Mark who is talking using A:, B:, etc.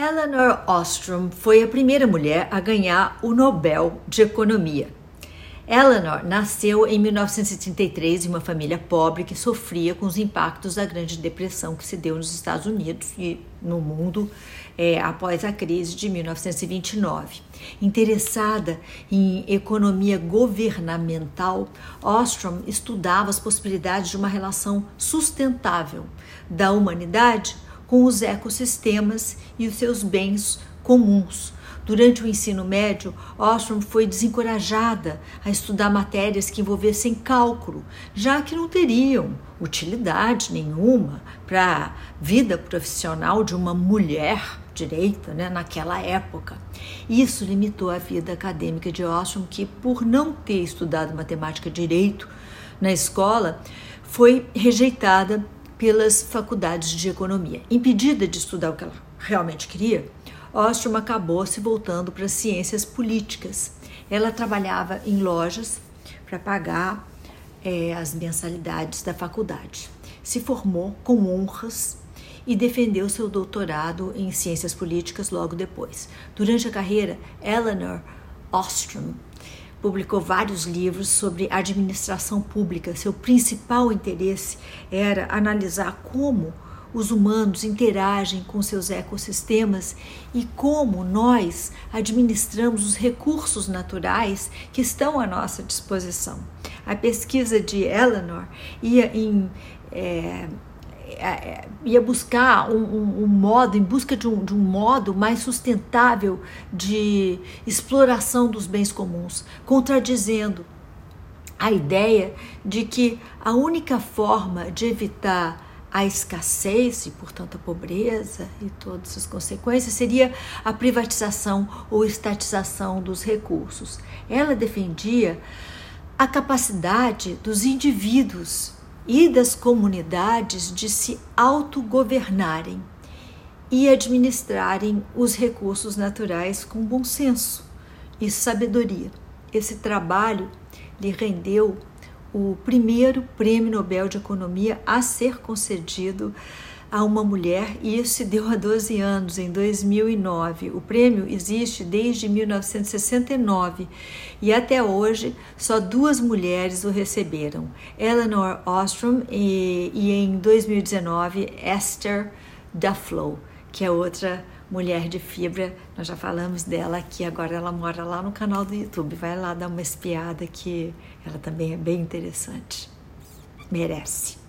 A: Eleanor Ostrom foi a primeira mulher a ganhar o Nobel de Economia. Eleanor nasceu em 1933 em uma família pobre que sofria com os impactos da Grande Depressão que se deu nos Estados Unidos e no mundo é, após a crise de 1929. Interessada em economia governamental, Ostrom estudava as possibilidades de uma relação sustentável da humanidade com os ecossistemas e os seus bens comuns. Durante o ensino médio, Ostrom foi desencorajada a estudar matérias que envolvessem cálculo, já que não teriam utilidade nenhuma para a vida profissional de uma mulher direita né, naquela época. Isso limitou a vida acadêmica de Ostrom, que, por não ter estudado matemática direito na escola, foi rejeitada pelas faculdades de economia. Impedida de estudar o que ela realmente queria, Ostrom acabou se voltando para as ciências políticas. Ela trabalhava em lojas para pagar é, as mensalidades da faculdade. Se formou com honras e defendeu seu doutorado em ciências políticas logo depois. Durante a carreira, Eleanor Ostrom publicou vários livros sobre administração pública. Seu principal interesse era analisar como os humanos interagem com seus ecossistemas e como nós administramos os recursos naturais que estão à nossa disposição. A pesquisa de Eleanor ia em é, ia buscar um, um, um, modo, em busca de um, de um modo mais sustentável de exploração dos bens comuns, contradizendo a ideia de que a única forma de evitar a escassez e, portanto, a pobreza e todas as consequências seria a privatização ou estatização dos recursos. Ela defendia a capacidade dos indivíduos e das comunidades de se autogovernarem e administrarem os recursos naturais com bom senso e sabedoria. Esse trabalho lhe rendeu o primeiro prêmio Nobel de Economia a ser concedido a uma mulher e isso se deu há 12 anos, em 2009. O prêmio existe desde 1969 e até hoje só duas mulheres o receberam: Eleanor Ostrom e, e em 2019 Esther Duflo, que é outra mulher de fibra. Nós já falamos dela aqui, agora ela mora lá no canal do YouTube. Vai lá dar uma espiada que ela também é bem interessante. Merece.